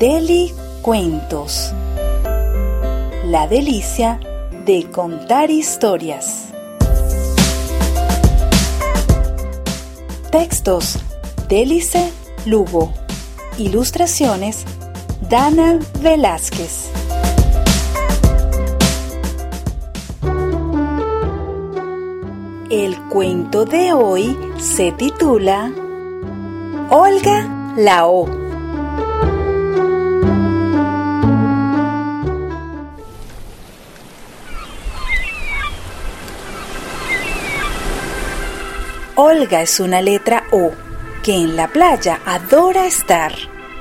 Deli Cuentos. La delicia de contar historias. Textos: Delice Lugo. Ilustraciones: Dana Velázquez. El cuento de hoy se titula Olga Lao. Olga es una letra O que en la playa adora estar.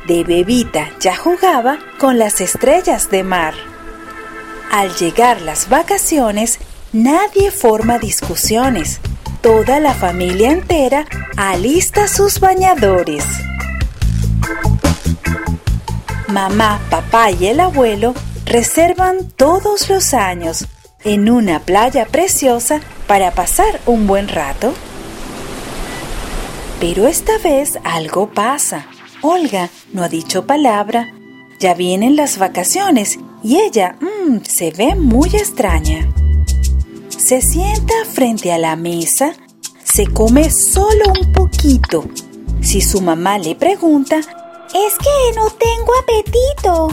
De bebita ya jugaba con las estrellas de mar. Al llegar las vacaciones, Nadie forma discusiones. Toda la familia entera alista sus bañadores. Mamá, papá y el abuelo reservan todos los años en una playa preciosa para pasar un buen rato. Pero esta vez algo pasa. Olga no ha dicho palabra. Ya vienen las vacaciones y ella mm, se ve muy extraña. Se sienta frente a la mesa, se come solo un poquito. Si su mamá le pregunta, es que no tengo apetito.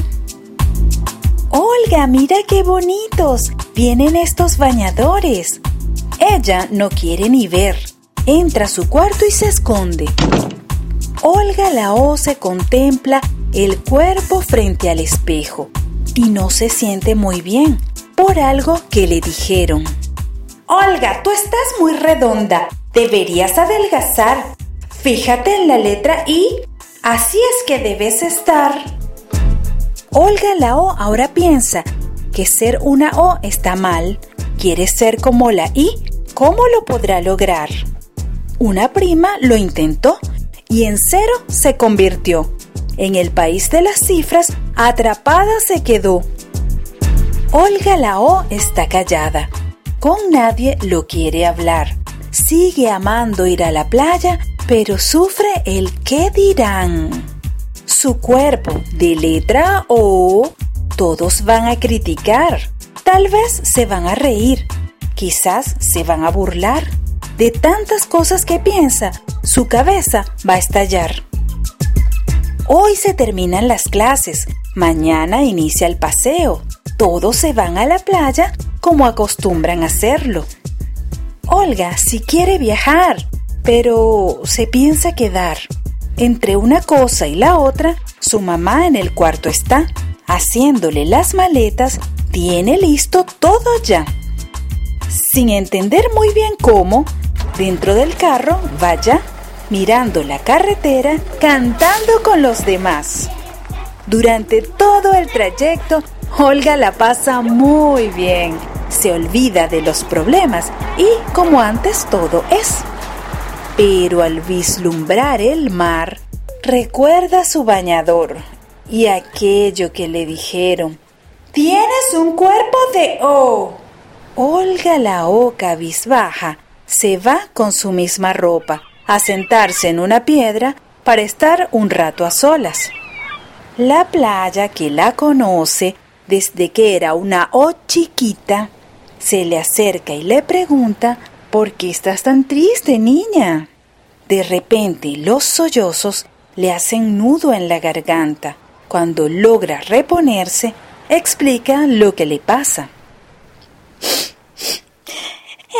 Olga, mira qué bonitos. Vienen estos bañadores. Ella no quiere ni ver. Entra a su cuarto y se esconde. Olga la O se contempla el cuerpo frente al espejo y no se siente muy bien por algo que le dijeron. Olga, tú estás muy redonda. Deberías adelgazar. Fíjate en la letra I. Así es que debes estar. Olga la O ahora piensa que ser una O está mal. Quiere ser como la I. ¿Cómo lo podrá lograr? Una prima lo intentó y en cero se convirtió. En el país de las cifras, atrapada se quedó. Olga la O está callada con nadie lo quiere hablar. Sigue amando ir a la playa, pero sufre el qué dirán. Su cuerpo de letra O, todos van a criticar. Tal vez se van a reír, quizás se van a burlar. De tantas cosas que piensa, su cabeza va a estallar. Hoy se terminan las clases, mañana inicia el paseo. Todos se van a la playa como acostumbran hacerlo. Olga si quiere viajar, pero se piensa quedar. Entre una cosa y la otra, su mamá en el cuarto está, haciéndole las maletas, tiene listo todo ya. Sin entender muy bien cómo, dentro del carro vaya mirando la carretera, cantando con los demás. Durante todo el trayecto, Olga la pasa muy bien se olvida de los problemas y como antes todo es. Pero al vislumbrar el mar, recuerda su bañador y aquello que le dijeron. Tienes un cuerpo de O. Olga la O cabizbaja se va con su misma ropa a sentarse en una piedra para estar un rato a solas. La playa que la conoce desde que era una O chiquita se le acerca y le pregunta ¿Por qué estás tan triste, niña? De repente los sollozos le hacen nudo en la garganta. Cuando logra reponerse, explica lo que le pasa.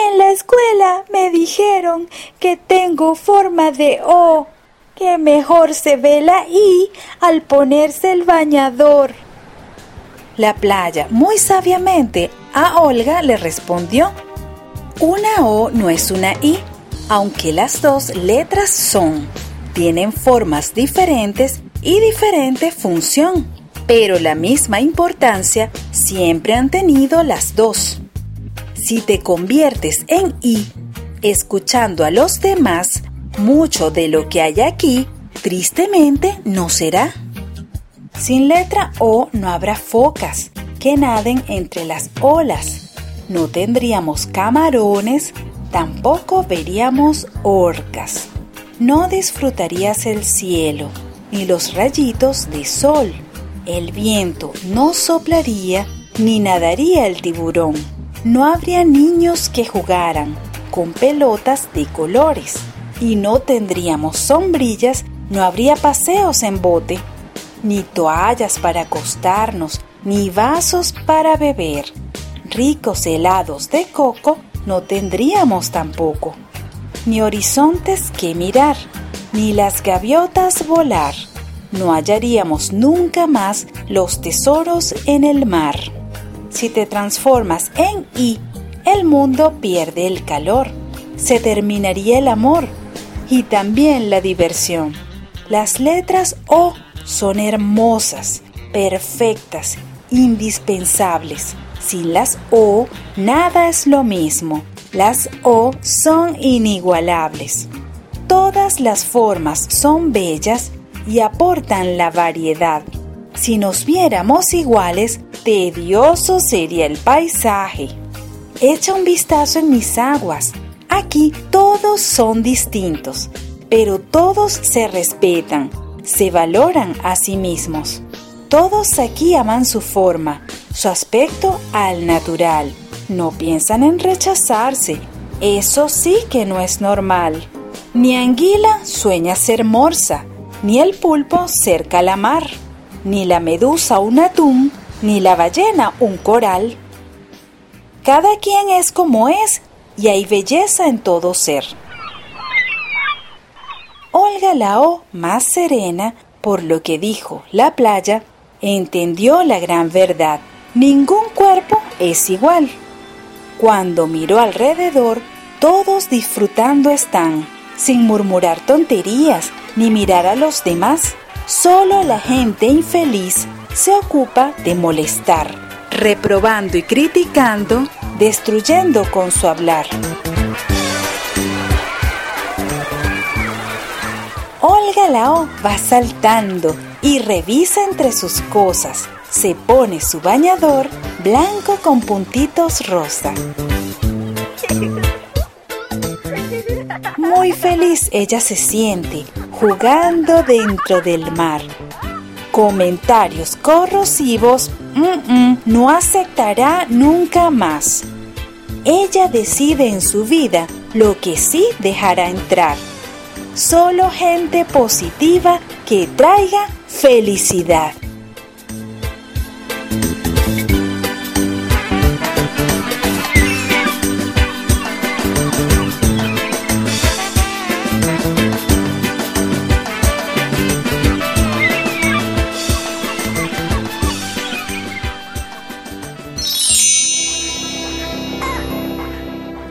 En la escuela me dijeron que tengo forma de O, que mejor se ve la I al ponerse el bañador. La playa, muy sabiamente, a Olga le respondió, una O no es una I, aunque las dos letras son. Tienen formas diferentes y diferente función, pero la misma importancia siempre han tenido las dos. Si te conviertes en I, escuchando a los demás, mucho de lo que hay aquí, tristemente, no será. Sin letra O no habrá focas que naden entre las olas. No tendríamos camarones, tampoco veríamos orcas. No disfrutarías el cielo ni los rayitos de sol. El viento no soplaría ni nadaría el tiburón. No habría niños que jugaran con pelotas de colores. Y no tendríamos sombrillas, no habría paseos en bote, ni toallas para acostarnos, ni vasos para beber. Ricos helados de coco no tendríamos tampoco, ni horizontes que mirar, ni las gaviotas volar. No hallaríamos nunca más los tesoros en el mar. Si te transformas en I, el mundo pierde el calor, se terminaría el amor y también la diversión. Las letras O son hermosas, perfectas, indispensables. Sin las O, nada es lo mismo. Las O son inigualables. Todas las formas son bellas y aportan la variedad. Si nos viéramos iguales, tedioso sería el paisaje. Echa un vistazo en mis aguas. Aquí todos son distintos, pero todos se respetan, se valoran a sí mismos. Todos aquí aman su forma, su aspecto al natural. No piensan en rechazarse. Eso sí que no es normal. Ni anguila sueña ser morsa, ni el pulpo ser calamar, ni la medusa un atún, ni la ballena un coral. Cada quien es como es y hay belleza en todo ser. Olga Lao, más serena por lo que dijo la playa, entendió la gran verdad. Ningún cuerpo es igual. Cuando miró alrededor, todos disfrutando están, sin murmurar tonterías ni mirar a los demás. Solo la gente infeliz se ocupa de molestar, reprobando y criticando, destruyendo con su hablar. Olga Lao va saltando y revisa entre sus cosas. Se pone su bañador blanco con puntitos rosa. Muy feliz ella se siente jugando dentro del mar. Comentarios corrosivos no aceptará nunca más. Ella decide en su vida lo que sí dejará entrar. Solo gente positiva que traiga felicidad.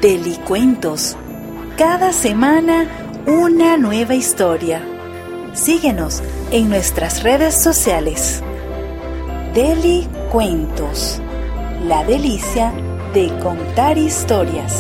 Delicuentos. Cada semana una nueva historia. Síguenos en nuestras redes sociales. Deli Cuentos. La delicia de contar historias.